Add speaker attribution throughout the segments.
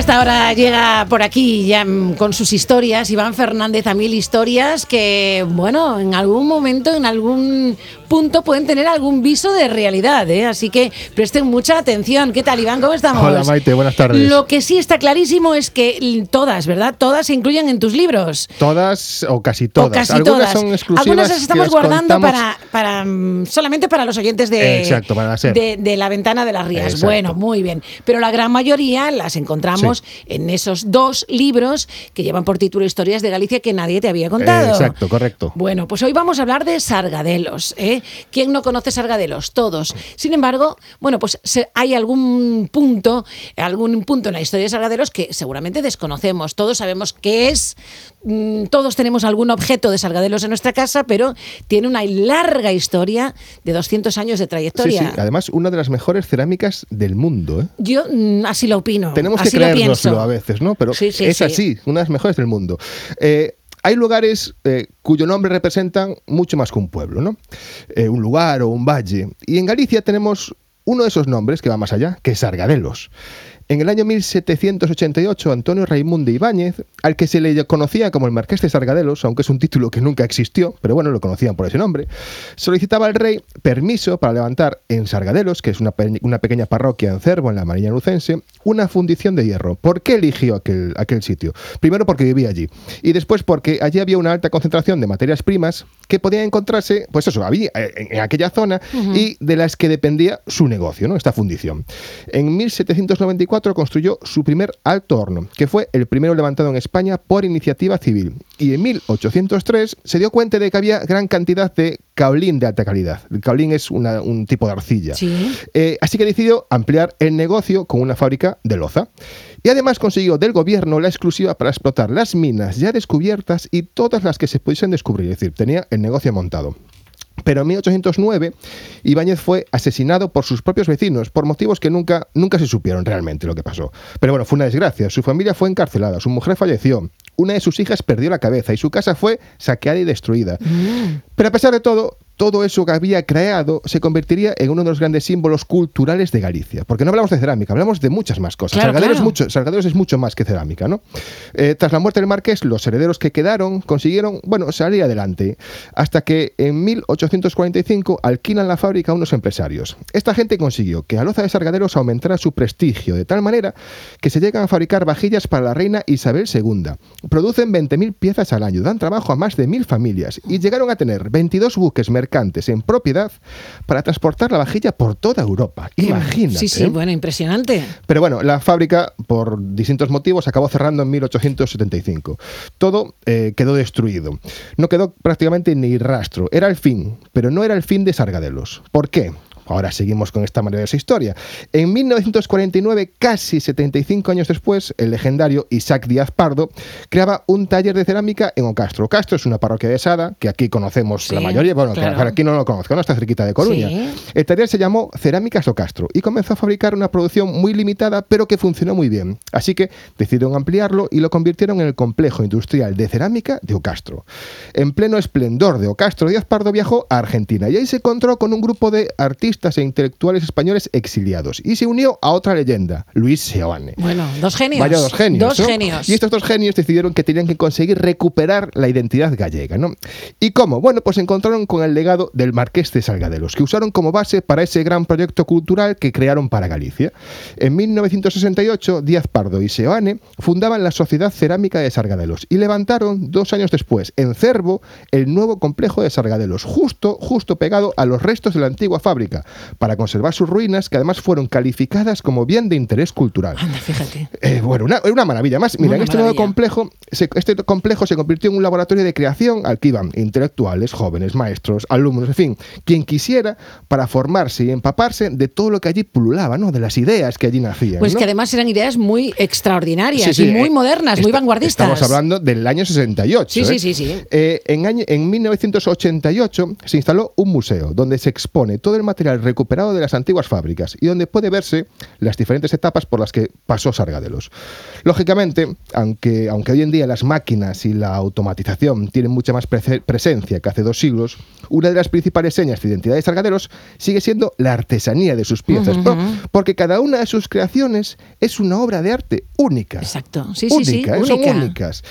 Speaker 1: esta hora llega por aquí ya con sus historias Iván Fernández a mil historias que, bueno, en algún momento, en algún punto pueden tener algún viso de realidad, ¿eh? así que presten mucha atención. ¿Qué tal, Iván? ¿Cómo estamos?
Speaker 2: Hola, Maite, buenas tardes.
Speaker 1: Lo que sí está clarísimo es que todas, ¿verdad? Todas se incluyen en tus libros.
Speaker 2: Todas o casi todas.
Speaker 1: O casi
Speaker 2: Algunas
Speaker 1: todas.
Speaker 2: son exclusivas.
Speaker 1: Algunas las estamos guardando
Speaker 2: contamos-
Speaker 1: para, para mm, solamente para los oyentes de,
Speaker 2: Exacto, para
Speaker 1: de, de la ventana de las Rías.
Speaker 2: Exacto.
Speaker 1: Bueno, muy bien. Pero la gran mayoría las encontramos en esos dos libros que llevan por título Historias de Galicia que nadie te había contado.
Speaker 2: Eh, exacto, correcto.
Speaker 1: Bueno, pues hoy vamos a hablar de Sargadelos. ¿eh? ¿Quién no conoce Sargadelos? Todos. Sin embargo, bueno, pues hay algún punto, algún punto en la historia de Sargadelos que seguramente desconocemos. Todos sabemos qué es. mm, Todos tenemos algún objeto de Sargadelos en nuestra casa, pero tiene una larga historia de 200 años de
Speaker 2: Sí,
Speaker 1: trayectoria.
Speaker 2: sí, además una de las mejores cerámicas del mundo. ¿eh?
Speaker 1: Yo mm, así lo opino.
Speaker 2: Tenemos que
Speaker 1: así lo
Speaker 2: creérnoslo a veces, ¿no? Pero
Speaker 1: Sí, sí,
Speaker 2: es
Speaker 1: sí.
Speaker 2: así, una de las mejores del mundo. Eh, hay lugares eh, cuyo nombre representan mucho más que un pueblo, ¿no? Eh, un lugar o un valle. Y en Galicia tenemos uno de esos nombres que va más allá, que es Sargadelos. En el año 1788, Antonio Raimundo Ibáñez, al que se le conocía como el Marqués de Sargadelos, aunque es un título que nunca existió, pero bueno, lo conocían por ese nombre, solicitaba al rey permiso para levantar en Sargadelos, que es una, pe- una pequeña parroquia en Cervo, en la Marina Lucense, una fundición de hierro. ¿Por qué eligió aquel, aquel sitio? Primero porque vivía allí y después porque allí había una alta concentración de materias primas que podían encontrarse, pues eso, había eh, en, en aquella zona y de las que dependía su negocio, ¿no? Esta fundición. En 1794 construyó su primer alto horno, que fue el primero levantado en España por iniciativa civil. Y en 1803 se dio cuenta de que había gran cantidad de caolín de alta calidad. El caolín es una- un tipo de arcilla.
Speaker 1: Sí.
Speaker 2: Eh, así que decidió ampliar el negocio con una fábrica de loza. Y además consiguió del gobierno la exclusiva para explotar las minas ya descubiertas y todas las que se pudiesen descubrir. Es decir, tenía el negocio montado. Pero en 1809 Ibáñez fue asesinado por sus propios vecinos por motivos que nunca, nunca se supieron realmente lo que pasó. Pero bueno, fue una desgracia. Su familia fue encarcelada, su mujer falleció, una de sus hijas perdió la cabeza y su casa fue saqueada y destruida. Pero a pesar de todo, todo eso que había creado se convertiría en uno de los grandes símbolos culturales de Galicia. Porque no hablamos de cerámica, hablamos de muchas más cosas.
Speaker 1: Claro,
Speaker 2: Sargadelos,
Speaker 1: claro.
Speaker 2: mucho, Sargadelos es mucho más que cerámica, ¿no? Eh, tras la muerte del marqués, los herederos que quedaron consiguieron, bueno, salir adelante. Hasta que en 1845 alquilan la fábrica a unos empresarios. Esta gente consiguió que Aloza de Sargadelos aumentara su prestigio de tal manera que se llegan a fabricar vajillas para la reina Isabel II. Producen 20.000 piezas al año, dan trabajo a más de 1.000 familias y llegaron a tener 22 buques mercantes en propiedad para transportar la vajilla por toda Europa. Imagínate.
Speaker 1: Sí, sí,
Speaker 2: ¿eh?
Speaker 1: bueno, impresionante.
Speaker 2: Pero bueno, la fábrica, por distintos motivos, acabó cerrando en 1875. Todo eh, quedó destruido. No quedó prácticamente ni rastro. Era el fin, pero no era el fin de Sargadelos. ¿Por qué? Ahora seguimos con esta maravillosa historia. En 1949, casi 75 años después, el legendario Isaac Díaz Pardo creaba un taller de cerámica en Ocastro. Ocastro es una parroquia de Sada, que aquí conocemos
Speaker 1: Sí,
Speaker 2: la mayoría, bueno,
Speaker 1: claro.
Speaker 2: para aquí no lo conozco, no está cerquita de Coruña.
Speaker 1: Sí.
Speaker 2: El taller se llamó Cerámicas Ocastro y comenzó a fabricar una producción muy limitada, pero que funcionó muy bien. Así que decidieron ampliarlo y lo convirtieron en el complejo industrial de cerámica de Ocastro. En pleno esplendor de Ocastro, Díaz Pardo viajó a Argentina y ahí se encontró con un grupo de artistas e intelectuales españoles exiliados y se unió a otra leyenda, Luis Seoane.
Speaker 1: Bueno, dos genios.
Speaker 2: Vaya dos genios.
Speaker 1: Dos
Speaker 2: ¿no?
Speaker 1: genios.
Speaker 2: Y estos dos genios decidieron que tenían que conseguir recuperar la identidad gallega, ¿no? ¿Y cómo? Bueno, pues se encontraron con el legado del Marqués de Salgadelos, que usaron como base para ese gran proyecto cultural que crearon para Galicia. En 1968, Díaz Pardo y Seoane fundaban la Sociedad Cerámica de Sargadelos y levantaron dos años después, en Cervo, el nuevo complejo de Sargadelos, justo, justo pegado a los restos de la antigua fábrica, para conservar sus ruinas, que además fueron calificadas como bien de interés cultural.
Speaker 1: Anda, fíjate.
Speaker 2: Eh, bueno, una, una maravilla. Más, mira,
Speaker 1: Una
Speaker 2: en este nuevo complejo, este complejo se convirtió en un laboratorio de creación al que iban intelectuales, jóvenes, maestros, alumnos, en fin, quien quisiera para formarse y empaparse de todo lo que allí pululaba, ¿no? De las ideas que allí nacían.
Speaker 1: Pues
Speaker 2: ¿no?
Speaker 1: que además eran ideas muy extraordinarias
Speaker 2: Sí, sí,
Speaker 1: y muy
Speaker 2: eh,
Speaker 1: modernas, muy
Speaker 2: esta-
Speaker 1: vanguardistas.
Speaker 2: Estamos hablando del año 68.
Speaker 1: Sí, sí,
Speaker 2: ¿eh?
Speaker 1: sí, sí.
Speaker 2: Eh, en, año, en 1988 se instaló un museo donde se expone todo el material recuperado de las antiguas fábricas y donde puede verse las diferentes etapas por las que pasó Sargadelos. Lógicamente, aunque, aunque hoy en día las máquinas y la automatización tienen mucha más presencia que hace dos siglos, una de las principales señas de identidad de Sargadelos sigue siendo la artesanía de sus piezas, porque cada una de sus creaciones es una obra de arte única.
Speaker 1: Exacto, sí, sí, sí,
Speaker 2: ¿eh? son únicas.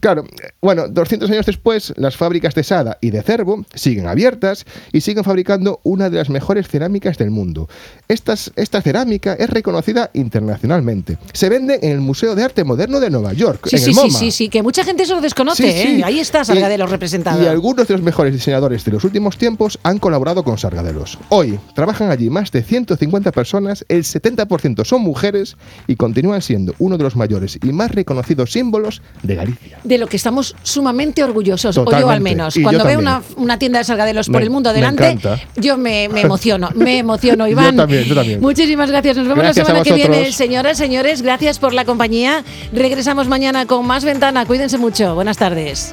Speaker 2: Claro, bueno, 200 años después, las fábricas de Sada y de Cervo siguen abiertas y siguen fabricando una de las mejores cerámicas del mundo. Estas, esta cerámica es reconocida internacionalmente. Se vende en el Museo de Arte Moderno de Nueva York,
Speaker 1: sí,
Speaker 2: en
Speaker 1: sí,
Speaker 2: el MoMA.
Speaker 1: Sí, sí, sí, que mucha gente eso lo desconoce. ¿eh? Ahí está Sargadelos representado.
Speaker 2: Y algunos de los mejores diseñadores de los últimos tiempos han colaborado con Sargadelos. Hoy trabajan allí más de 150 personas, el 70% son mujeres y continúan siendo uno de los mayores y más reconocidos símbolos de Galicia.
Speaker 1: De lo que estamos sumamente orgullosos, o yo al menos. Cuando veo una, una, tienda de Sargadelos por el mundo adelante, yo me, me, emociono, me emociono, Iván.
Speaker 2: yo también, yo también.
Speaker 1: Muchísimas gracias. Nos vemos
Speaker 2: la
Speaker 1: semana que viene. Señoras, señores, gracias por la compañía. Regresamos mañana con más ventana. Cuídense mucho. Buenas tardes.